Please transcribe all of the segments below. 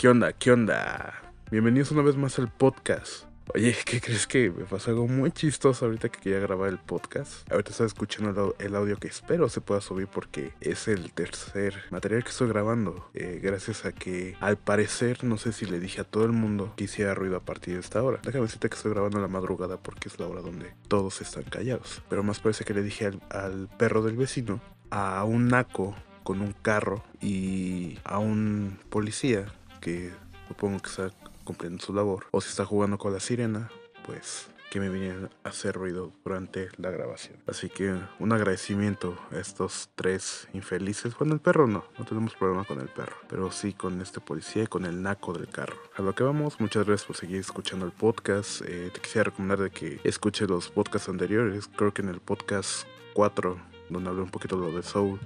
¿Qué onda? ¿Qué onda? Bienvenidos una vez más al podcast. Oye, ¿qué crees que me pasó algo muy chistoso ahorita que quería grabar el podcast? Ahorita estoy escuchando el audio que espero se pueda subir porque es el tercer material que estoy grabando. Eh, gracias a que al parecer, no sé si le dije a todo el mundo que hiciera ruido a partir de esta hora. Déjame decirte que estoy grabando a la madrugada porque es la hora donde todos están callados. Pero más parece que le dije al perro del vecino, a un naco con un carro y a un policía que supongo que está cumpliendo su labor, o si está jugando con la sirena, pues que me vienen a hacer ruido durante la grabación. Así que un agradecimiento a estos tres infelices. Bueno, el perro no, no tenemos problema con el perro, pero sí con este policía y con el naco del carro. A lo que vamos, muchas gracias por seguir escuchando el podcast. Eh, te quisiera recomendar de que escuches los podcasts anteriores. Creo que en el podcast 4, donde hablé un poquito de lo de Soul,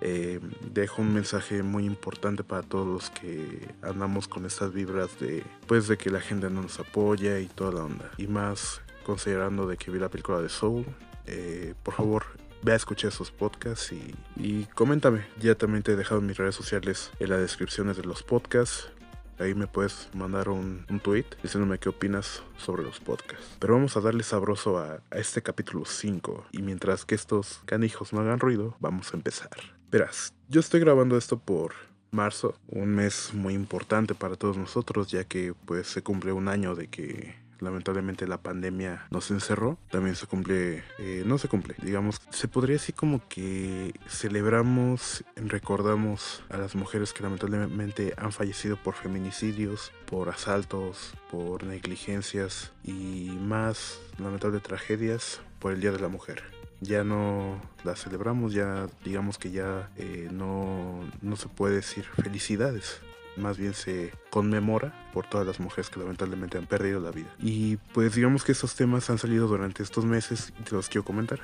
eh, dejo un mensaje muy importante para todos los que andamos con estas vibras de pues de que la gente no nos apoya y toda la onda y más considerando de que vi la película de Soul eh, por favor ve a escuchar esos podcasts y, y coméntame ya también te he dejado mis redes sociales en las descripciones de los podcasts Ahí me puedes mandar un, un, tweet diciéndome qué opinas sobre los podcasts. Pero vamos a darle sabroso a, a este capítulo 5. Y mientras que estos canijos no hagan ruido, vamos a empezar. Verás, yo estoy grabando esto por marzo, un mes muy importante para todos nosotros, ya que pues se cumple un año de que lamentablemente la pandemia nos encerró. También se cumple, eh, no se cumple, digamos, se podría decir como que celebramos, recordamos a las mujeres que lamentablemente han fallecido por feminicidios, por asaltos, por negligencias y más lamentable tragedias por el Día de la Mujer ya no la celebramos, ya digamos que ya eh, no, no se puede decir felicidades, más bien se conmemora por todas las mujeres que lamentablemente han perdido la vida. Y pues digamos que estos temas han salido durante estos meses y te los quiero comentar.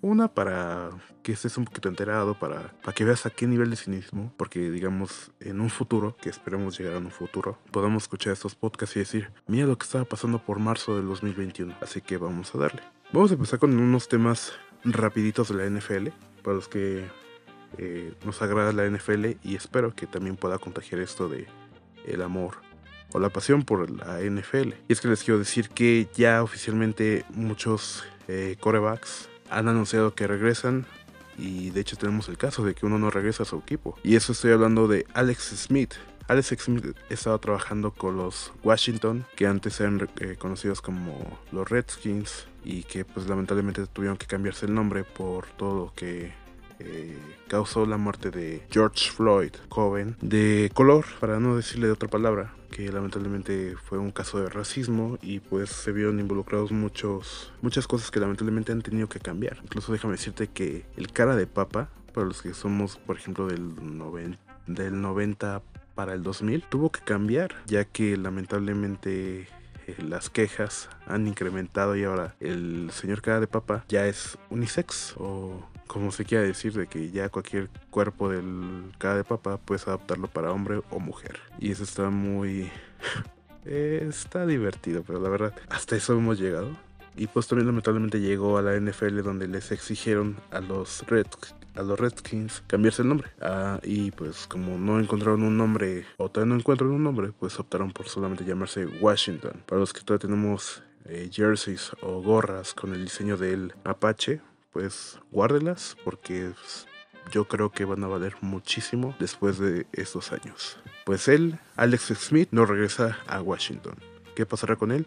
Una para que estés un poquito enterado, para, para que veas a qué nivel de cinismo, porque digamos en un futuro, que esperemos llegar a un futuro, podamos escuchar estos podcasts y decir, mira lo que estaba pasando por marzo del 2021. Así que vamos a darle. Vamos a empezar con unos temas rapiditos de la NFL, para los que eh, nos agrada la NFL y espero que también pueda contagiar esto de el amor o la pasión por la NFL. Y es que les quiero decir que ya oficialmente muchos eh, corebacks han anunciado que regresan y de hecho tenemos el caso de que uno no regresa a su equipo. Y eso estoy hablando de Alex Smith. Alex Smith estaba trabajando con los Washington, que antes eran eh, conocidos como los Redskins, y que pues lamentablemente tuvieron que cambiarse el nombre por todo lo que eh, causó la muerte de George Floyd, joven de color, para no decirle de otra palabra, que lamentablemente fue un caso de racismo y pues se vieron involucrados muchos muchas cosas que lamentablemente han tenido que cambiar. Incluso déjame decirte que el cara de papa, para los que somos por ejemplo del 90, del 90 para el 2000, tuvo que cambiar, ya que lamentablemente eh, las quejas han incrementado y ahora el señor cara de papa ya es unisex o como se quiera decir de que ya cualquier cuerpo del cara de papa puedes adaptarlo para hombre o mujer. Y eso está muy está divertido pero la verdad hasta eso hemos llegado. Y pues también lamentablemente llegó a la NFL donde les exigieron a los Red a los Redskins cambiarse el nombre. Ah, y pues como no encontraron un nombre o todavía no encuentran un nombre, pues optaron por solamente llamarse Washington. Para los que todavía tenemos eh, jerseys o gorras con el diseño del Apache, pues guárdelas porque pues, yo creo que van a valer muchísimo después de estos años. Pues él, Alex Smith, no regresa a Washington. ¿Qué pasará con él?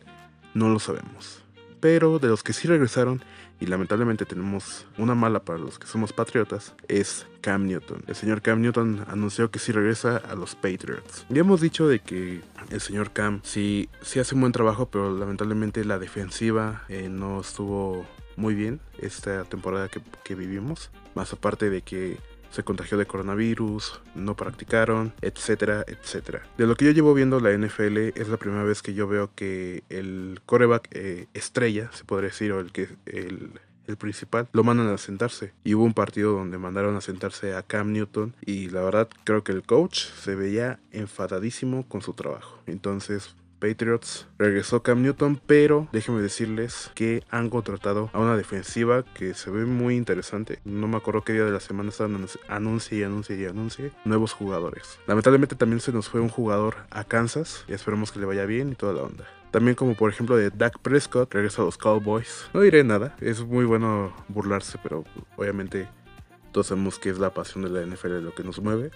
No lo sabemos. Pero de los que sí regresaron, y lamentablemente tenemos una mala para los que somos patriotas, es Cam Newton. El señor Cam Newton anunció que sí regresa a los Patriots. Ya hemos dicho de que el señor Cam sí, sí hace un buen trabajo, pero lamentablemente la defensiva eh, no estuvo muy bien esta temporada que, que vivimos. Más aparte de que se contagió de coronavirus, no practicaron, etcétera, etcétera. De lo que yo llevo viendo la NFL es la primera vez que yo veo que el coreback eh, estrella, se podría decir, o el que el, el principal, lo mandan a sentarse. Y hubo un partido donde mandaron a sentarse a Cam Newton y la verdad creo que el coach se veía enfadadísimo con su trabajo. Entonces Patriots. Regresó Cam Newton, pero déjenme decirles que han contratado a una defensiva que se ve muy interesante. No me acuerdo qué día de la semana estaban anuncie y anuncie y nuevos jugadores. Lamentablemente también se nos fue un jugador a Kansas y esperemos que le vaya bien y toda la onda. También como por ejemplo de Dak Prescott, regresa a los Cowboys. No diré nada, es muy bueno burlarse, pero obviamente todos sabemos que es la pasión de la NFL lo que nos mueve.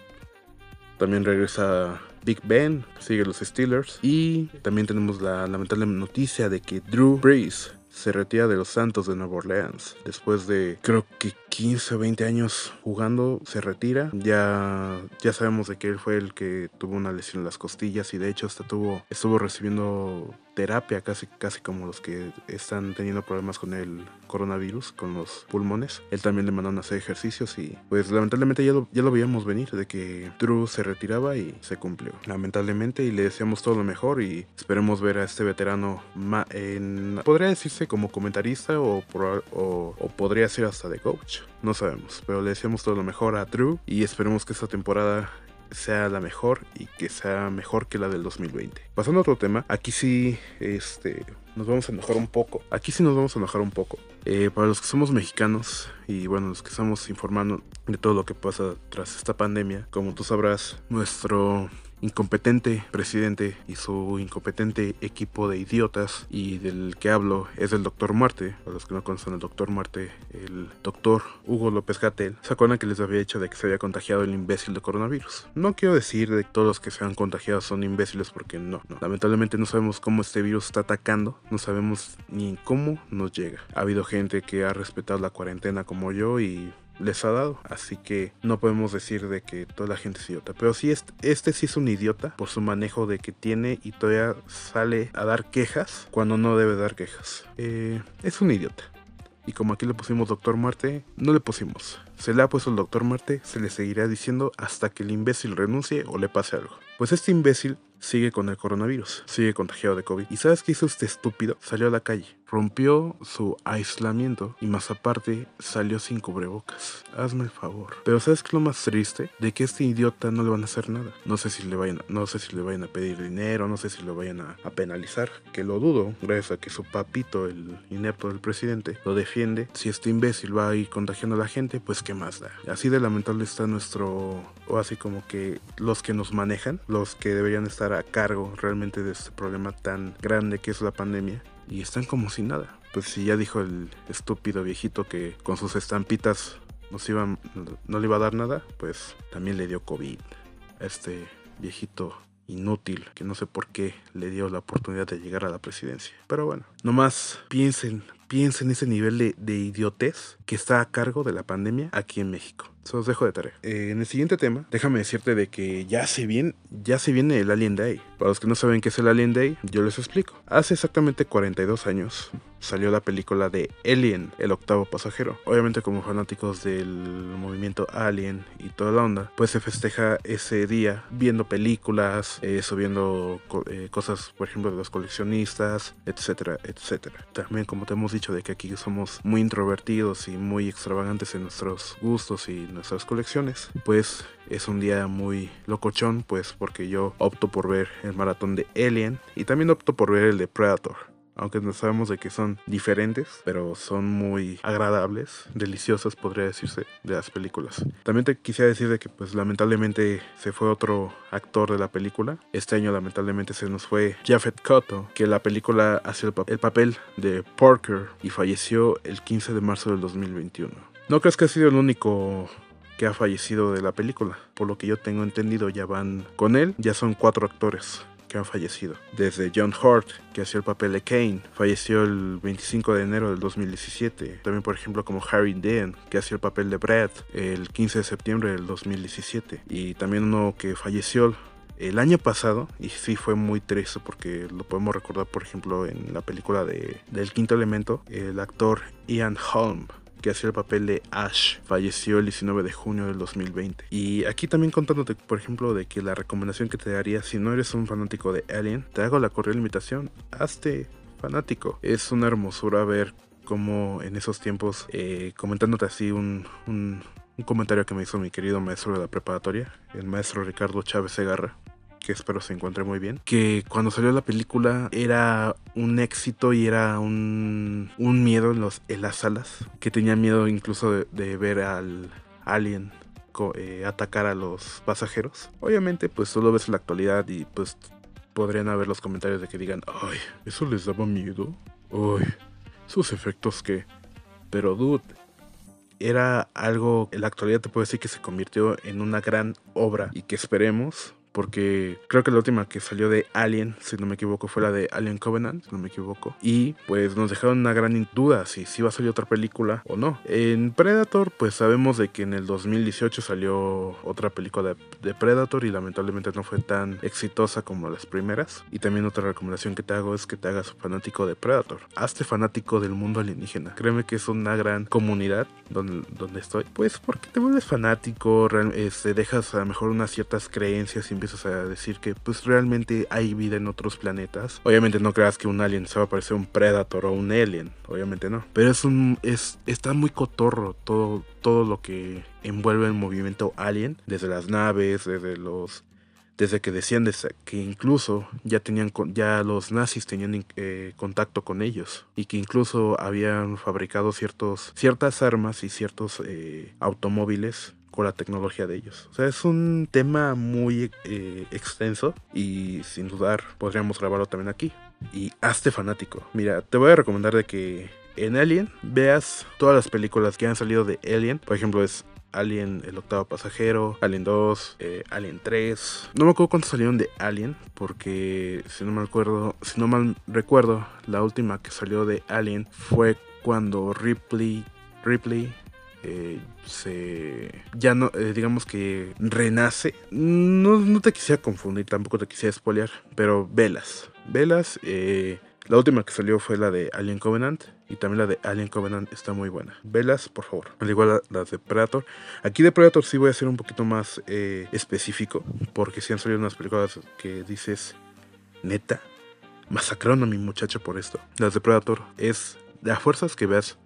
También regresa Big Ben, sigue los Steelers. Y también tenemos la lamentable noticia de que Drew Brees se retira de los Santos de Nueva Orleans. Después de creo que 15 o 20 años jugando, se retira. Ya, ya sabemos de que él fue el que tuvo una lesión en las costillas y de hecho hasta tuvo, estuvo recibiendo terapia, casi, casi como los que están teniendo problemas con el coronavirus, con los pulmones. Él también le mandaron a hacer ejercicios y pues lamentablemente ya lo, ya lo veíamos venir de que Drew se retiraba y se cumplió. Lamentablemente y le deseamos todo lo mejor y esperemos ver a este veterano en, podría decirse como comentarista o, o, o podría ser hasta de coach. No sabemos, pero le deseamos todo lo mejor a Drew y esperemos que esta temporada sea la mejor y que sea mejor que la del 2020. Pasando a otro tema, aquí sí este, nos vamos a enojar un poco. Aquí sí nos vamos a enojar un poco. Eh, para los que somos mexicanos y bueno, los que estamos informando de todo lo que pasa tras esta pandemia, como tú sabrás, nuestro incompetente presidente y su incompetente equipo de idiotas y del que hablo es el doctor Marte, a los que no conocen el doctor Marte, el doctor Hugo López Gatel, se acuerdan que les había dicho de que se había contagiado el imbécil de coronavirus. No quiero decir de que todos los que se han contagiado son imbéciles porque no, no. Lamentablemente no sabemos cómo este virus está atacando, no sabemos ni cómo nos llega. Ha habido gente que ha respetado la cuarentena como yo y les ha dado. Así que no podemos decir de que toda la gente es idiota. Pero sí, este, este sí es un idiota por su manejo de que tiene y todavía sale a dar quejas cuando no debe dar quejas. Eh, es un idiota. Y como aquí le pusimos Doctor Marte, no le pusimos. Se le ha puesto el Doctor Marte, se le seguirá diciendo hasta que el imbécil renuncie o le pase algo. Pues este imbécil sigue con el coronavirus, sigue contagiado de COVID. ¿Y sabes qué hizo este estúpido? Salió a la calle, rompió su aislamiento y más aparte salió sin cubrebocas. Hazme el favor. Pero ¿sabes qué es lo más triste? De que a este idiota no le van a hacer nada. No sé si le vayan, no sé si le vayan a pedir dinero, no sé si lo vayan a, penalizar, que lo dudo, gracias a que su papito, el inepto del presidente, lo defiende. Si este imbécil va a ir contagiando a la gente, pues qué más da. Así de lamentable está nuestro, o así como que los que nos manejan, los que deberían estar a cargo realmente de este problema tan grande que es la pandemia y están como si nada. Pues si ya dijo el estúpido viejito que con sus estampitas nos iban, no le iba a dar nada, pues también le dio COVID a este viejito inútil que no sé por qué le dio la oportunidad de llegar a la presidencia. Pero bueno, nomás piensen, piensen ese nivel de, de idiotez que está a cargo de la pandemia aquí en México. Se los dejo de tarea. Eh, en el siguiente tema, déjame decirte de que ya se, viene, ya se viene el Alien Day. Para los que no saben qué es el Alien Day, yo les explico. Hace exactamente 42 años salió la película de Alien, el octavo pasajero. Obviamente como fanáticos del movimiento Alien y toda la onda, pues se festeja ese día viendo películas, eh, subiendo eh, cosas, por ejemplo, de los coleccionistas, etcétera, etcétera. También como te hemos dicho de que aquí somos muy introvertidos y muy extravagantes en nuestros gustos y nuestras colecciones, pues es un día muy locochón, pues porque yo opto por ver el maratón de Alien y también opto por ver el de Predator aunque no sabemos de que son diferentes, pero son muy agradables, deliciosas podría decirse, de las películas. También te quisiera decir de que pues lamentablemente se fue otro actor de la película. Este año lamentablemente se nos fue Japheth Cotto, que la película hacía el, el papel de Parker y falleció el 15 de marzo del 2021. No crees que ha sido el único que ha fallecido de la película. Por lo que yo tengo entendido, ya van con él, ya son cuatro actores que han fallecido. Desde John Hurt, que hacía el papel de Kane, falleció el 25 de enero del 2017. También, por ejemplo, como Harry Dean, que hacía el papel de Brad, el 15 de septiembre del 2017. Y también uno que falleció el año pasado, y sí fue muy triste porque lo podemos recordar, por ejemplo, en la película de, del quinto elemento, el actor Ian Holm que hacía el papel de Ash, falleció el 19 de junio del 2020. Y aquí también contándote, por ejemplo, de que la recomendación que te daría si no eres un fanático de Alien, te hago la cordial invitación, hazte fanático. Es una hermosura ver cómo en esos tiempos, eh, comentándote así un, un, comentario que me hizo mi querido maestro de la preparatoria, el maestro Ricardo Chávez Segarra, que espero se encuentre muy bien. Que cuando salió la película era un éxito y era un, un miedo en, en las salas. Que tenía miedo incluso de, ver al alien eh, atacar a los pasajeros. Obviamente, pues solo ves la actualidad y pues podrían haber los comentarios de que digan, ay, eso les daba miedo. Ay, esos efectos que... Pero dude, era algo, en la actualidad te puedo decir que se convirtió en una gran obra y que esperemos porque creo que la última que salió de Alien, si no me equivoco, fue la de Alien Covenant, si no me equivoco. Y pues nos dejaron una gran duda si, si va a salir otra película o no. En Predator, pues sabemos de que en el 2018 salió otra película de, Predator y lamentablemente no fue tan exitosa como las primeras. Y también otra recomendación que te hago es que te hagas fanático de Predator. Hazte fanático del mundo alienígena. Créeme que es una gran comunidad donde, donde estoy. Pues porque te vuelves fanático, te este, dejas a lo mejor unas ciertas creencias y empiezas a decir que pues realmente hay vida en otros planetas. Obviamente no creas que un alien se va a parecer un Predator o un Alien, obviamente no. Pero es un es está muy cotorro todo todo lo que envuelve el movimiento alien, desde las naves, desde los desde que decían que incluso ya tenían ya los nazis tenían eh, contacto con ellos y que incluso habían fabricado ciertos ciertas armas y ciertos eh, automóviles con la tecnología de ellos. O sea, es un tema muy eh, extenso y sin dudar podríamos grabarlo también aquí. Y hazte fanático. Mira, te voy a recomendar de que en Alien veas todas las películas que han salido de Alien. Por ejemplo, es Alien el octavo pasajero, Alien 2, eh, Alien 3. No me acuerdo cuántos salieron de Alien, porque si no me acuerdo, si no mal recuerdo, la última que salió de Alien fue cuando Ripley Ripley eh, se ya no eh, digamos que renace no, no, te quisiera confundir tampoco te quisiera spoilear pero velas velas eh, la última que salió fue la de Alien Covenant y también la de Alien Covenant está muy buena. Velas, por favor. Al igual las de Predator. Aquí de Predator sí voy a ser un poquito más específico. Porque si han salido unas películas que dices, neta, masacraron a mi muchacho por esto. Las de Predator es a fuerzas que veas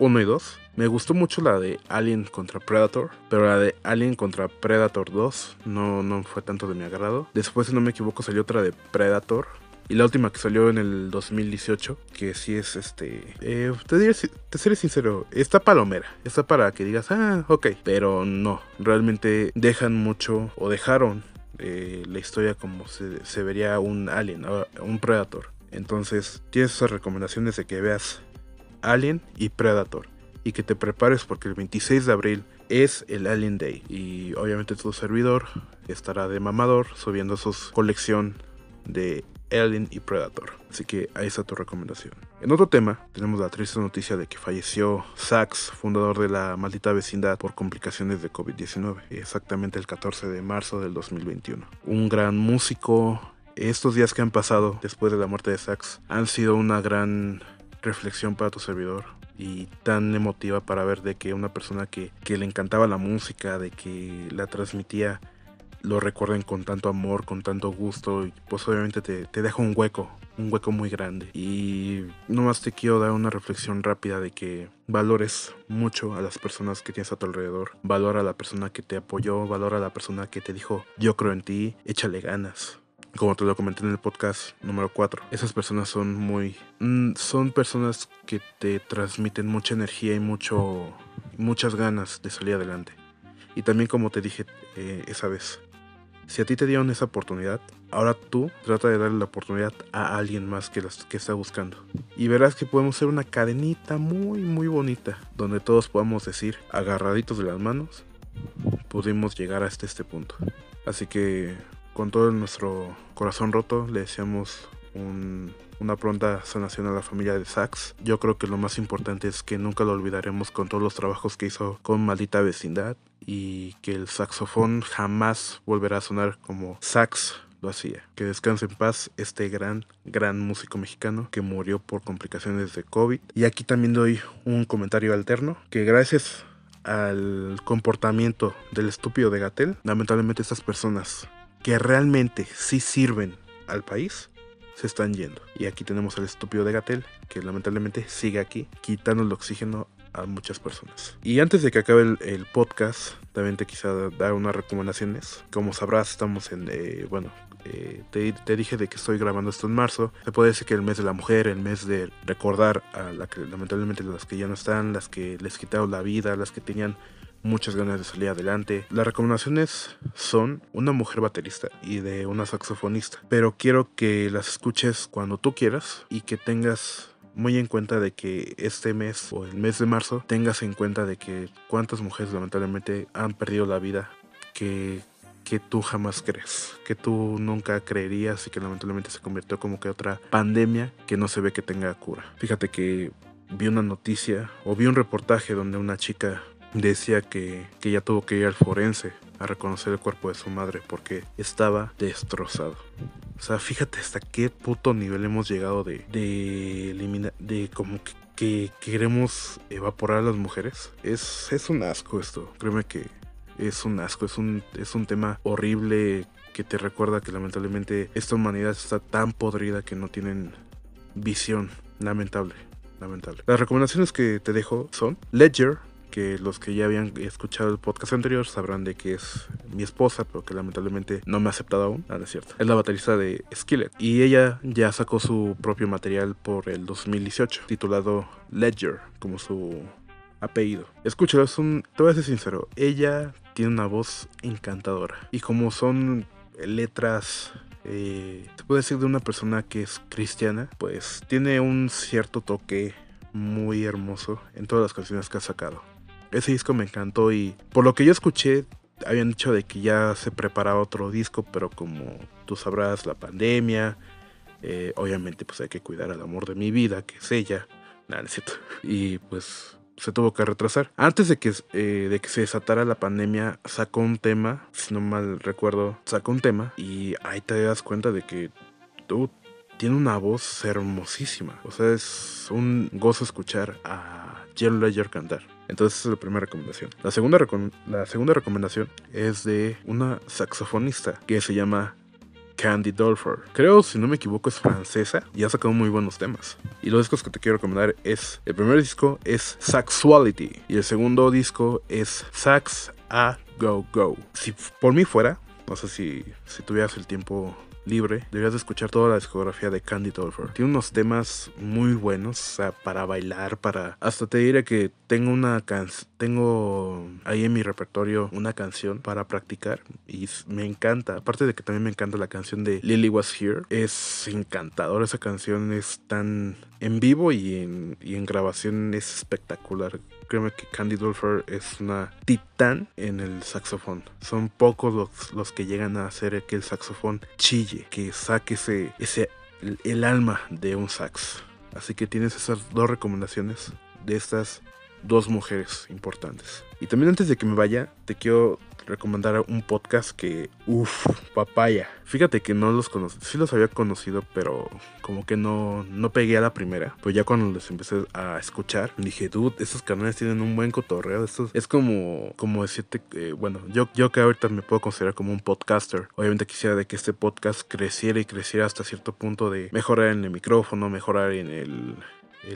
1 y 2. Me gustó mucho la de Alien contra Predator, pero la de Alien contra Predator 2 no, no fue tanto de mi agrado. Después, si no me equivoco, salió otra de Predator. Y la última que salió en el 2018, que sí es este... Eh, te, diré, te seré sincero, está palomera. Está para que digas, ah, ok. Pero no, realmente dejan mucho o dejaron eh, la historia como se, se vería un alien, un predator. Entonces, tienes esas recomendaciones de que veas Alien y Predator. Y que te prepares porque el 26 de abril es el Alien Day. Y obviamente tu servidor estará de mamador subiendo su colección de Alien y Predator. Así que ahí está tu recomendación. En otro tema, tenemos la triste noticia de que falleció Sax, fundador de la maldita vecindad, por complicaciones de COVID-19, exactamente el 14 de marzo del 2021. Un gran músico. Estos días que han pasado después de la muerte de Sax han sido una gran reflexión para tu servidor y tan emotiva para ver de que una persona que, le encantaba la música, de que la transmitía, lo recuerden con tanto amor, con tanto gusto y pues obviamente te, te deja un hueco, un hueco muy grande. Y nomás te quiero dar una reflexión rápida de que valores mucho a las personas que tienes a tu alrededor, valora a la persona que te apoyó, valora a la persona que te dijo yo creo en ti, échale ganas como te lo comenté en el podcast número 4, esas personas son muy... Mm, son personas que te transmiten mucha energía y mucho, muchas ganas de salir adelante. Y también como te dije eh, esa vez, si a ti te dieron esa oportunidad, ahora tú trata de darle la oportunidad a alguien más que, las, que está buscando. Y verás que podemos ser una cadenita muy, muy bonita, donde todos podamos decir, agarraditos de las manos, pudimos llegar hasta este punto. Así que con todo nuestro corazón roto le deseamos una pronta sanación a la familia de Sax. Yo creo que lo más importante es que nunca lo olvidaremos con todos los trabajos que hizo con Maldita Vecindad y que el saxofón jamás volverá a sonar como Sax lo hacía. Que descanse en paz este gran, gran músico mexicano que murió por complicaciones de COVID. Y aquí también doy un comentario alterno, que gracias al comportamiento del estúpido de Gatel, lamentablemente estas personas que realmente sí sirven al país se están yendo. Y aquí tenemos al estúpido de Gatel, que lamentablemente sigue aquí, quitando el oxígeno a muchas personas. Y antes de que acabe el, podcast, también te quisiera dar unas recomendaciones. Como sabrás, estamos en, eh, bueno, eh, te, dije de que estoy grabando esto en marzo. Se puede decir que el mes de la mujer, el mes de recordar a la que lamentablemente las que ya no están, las que les quitaron la vida, las que tenían muchas ganas de salir adelante. Las recomendaciones son una mujer baterista y de una saxofonista, pero quiero que las escuches cuando tú quieras y que tengas muy en cuenta de que este mes o el mes de marzo tengas en cuenta de que cuántas mujeres lamentablemente han perdido la vida que que tú jamás crees, que tú nunca creerías y que lamentablemente se convirtió como que otra pandemia que no se ve que tenga cura. Fíjate que vi una noticia o vi un reportaje donde una chica decía que, que ella tuvo que ir al forense a reconocer el cuerpo de su madre porque estaba destrozado. O sea, fíjate hasta qué puto nivel hemos llegado de, de eliminar, de como que, que, queremos evaporar a las mujeres. Es, es un asco esto, créeme que es un asco, es un, es un tema horrible que te recuerda que lamentablemente esta humanidad está tan podrida que no tienen visión. Lamentable, lamentable. Las recomendaciones que te dejo son Ledger, que los que ya habían escuchado el podcast anterior sabrán de que es mi esposa, pero que lamentablemente no me ha aceptado aún. Ah, es cierto. Es la baterista de Skillet. Y ella ya sacó su propio material por el 2018, titulado Ledger, como su apellido. Escúchalo, es un. Te voy a ser sincero. Ella tiene una voz encantadora. Y como son letras eh, se puede decir de una persona que es cristiana, pues tiene un cierto toque muy hermoso en todas las canciones que ha sacado. Ese disco me encantó y por lo que yo escuché, habían dicho de que ya se preparaba otro disco, pero como tú sabrás, la pandemia, eh, obviamente pues hay que cuidar al amor de mi vida, que es ella, nada, necesito. Y pues se tuvo que retrasar. Antes de que, eh, de que se desatara la pandemia, sacó un tema, si no mal recuerdo, sacó un tema y ahí te das cuenta de que tú tiene una voz hermosísima. O sea, es un gozo escuchar a Jill Ledger cantar. Entonces esa es la primera recomendación. La segunda, la segunda recomendación es de una saxofonista que se llama Candy Dolfer. Creo, si no me equivoco, es francesa y ha sacado muy buenos temas. Y los discos que te quiero recomendar es, el primer disco es Saxuality y el segundo disco es Sax A Go Go. Si por mí fuera, no sé si, si tuvieras el tiempo libre, deberías de escuchar toda la discografía de Candy Dolfer. Tiene unos temas muy buenos, o sea, para bailar, para... Hasta te diré que tengo una canción, tengo ahí en mi repertorio una canción para practicar y me encanta. Aparte de que también me encanta la canción de Lily Was Here, es encantadora esa canción, es tan en vivo y en, y en grabación es espectacular créeme que Candy Dulfer es una titán en el saxofón. Son pocos los, los que llegan a hacer que el saxofón chille, que saque ese, ese el, alma de un sax. Así que tienes esas dos recomendaciones de estas dos mujeres importantes. Y también antes de que me vaya, te quiero recomendar un podcast que, uff, papaya. Fíjate que no los conocí, sí los había conocido, pero como que no, no pegué a la primera. Pues ya cuando los empecé a escuchar, dije, dude, estos canales tienen un buen cotorreo. Estos, es como, como decirte, bueno, yo, yo que ahorita me puedo considerar como un podcaster. Obviamente quisiera de que este podcast creciera y creciera hasta cierto punto de mejorar en el micrófono, mejorar en el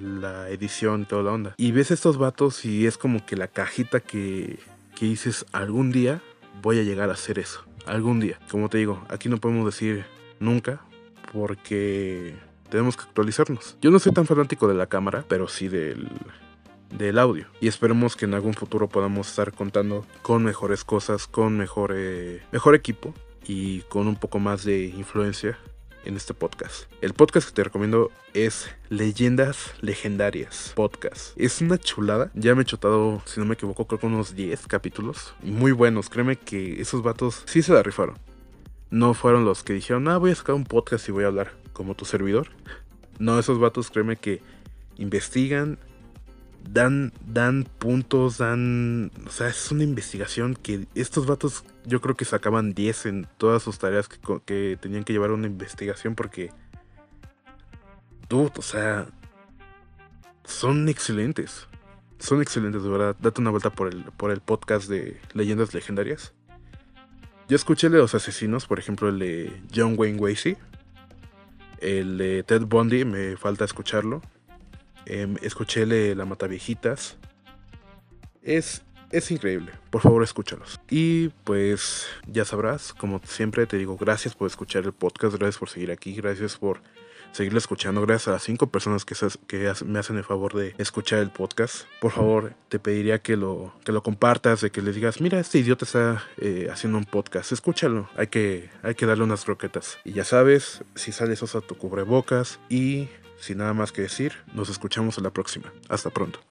la edición toda la onda. Y ves estos vatos y es como que la cajita que, que dices algún día voy a llegar a hacer eso. Algún día. Como te digo, aquí no podemos decir nunca porque tenemos que actualizarnos. Yo no soy tan fanático de la cámara, pero sí del, del audio. Y esperemos que en algún futuro podamos estar contando con mejores cosas, con mejor, mejor equipo y con un poco más de influencia en este podcast. El podcast que te recomiendo es Leyendas Legendarias Podcast. Es una chulada. Ya me he chutado, si no me equivoco, creo que unos 10 capítulos. Muy buenos. Créeme que esos vatos sí se la rifaron. No fueron los que dijeron, ah, voy a sacar un podcast y voy a hablar como tu servidor. No, esos vatos, créeme que investigan, dan, dan puntos, dan... O sea, es una investigación que estos vatos yo creo que sacaban 10 en todas sus tareas que, tenían que llevar una investigación porque... Dude, o sea... Son excelentes. Son excelentes, de verdad. Date una vuelta por el, por el podcast de Leyendas Legendarias. Yo escuché el de los asesinos, por ejemplo, el de John Wayne Gacy. El de Ted Bundy, me falta escucharlo. Eh, escuché La Mataviejitas. Es, es increíble. Por favor, escúchalos. Y pues ya sabrás, como siempre te digo, gracias por escuchar el podcast, gracias por seguir aquí, gracias por seguirle escuchando. Gracias a las cinco personas que, que me hacen el favor de escuchar el podcast. Por favor, te pediría que lo, que lo compartas, de que le digas, mira, este idiota está eh, haciendo un podcast, escúchalo. Hay que, hay que darle unas croquetas. Y ya sabes, si sales a tu cubrebocas y sin nada más que decir, nos escuchamos a la próxima. Hasta pronto.